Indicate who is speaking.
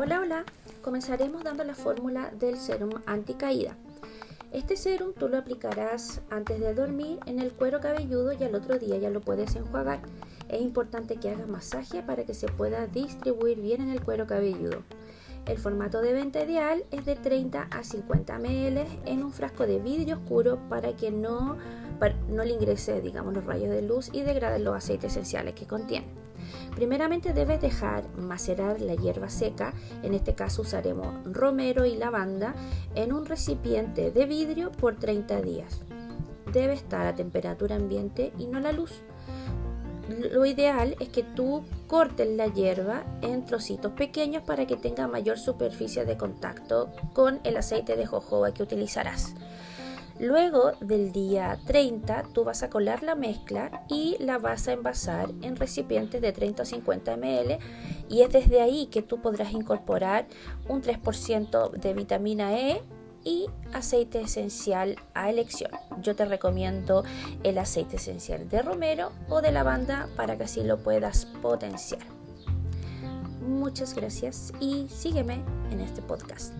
Speaker 1: Hola, hola. Comenzaremos dando la fórmula del serum anticaída. Este serum tú lo aplicarás antes de dormir en el cuero cabelludo y al otro día ya lo puedes enjuagar. Es importante que hagas masaje para que se pueda distribuir bien en el cuero cabelludo. El formato de venta ideal es de 30 a 50 ml en un frasco de vidrio oscuro para que no, no le ingrese digamos, los rayos de luz y degraden los aceites esenciales que contiene. Primeramente debes dejar macerar la hierba seca, en este caso usaremos romero y lavanda, en un recipiente de vidrio por 30 días. Debe estar a temperatura ambiente y no a la luz. Lo ideal es que tú cortes la hierba en trocitos pequeños para que tenga mayor superficie de contacto con el aceite de jojoba que utilizarás. Luego del día 30 tú vas a colar la mezcla y la vas a envasar en recipientes de 30 o 50 ml y es desde ahí que tú podrás incorporar un 3% de vitamina E y aceite esencial a elección. Yo te recomiendo el aceite esencial de romero o de lavanda para que así lo puedas potenciar. Muchas gracias y sígueme en este podcast.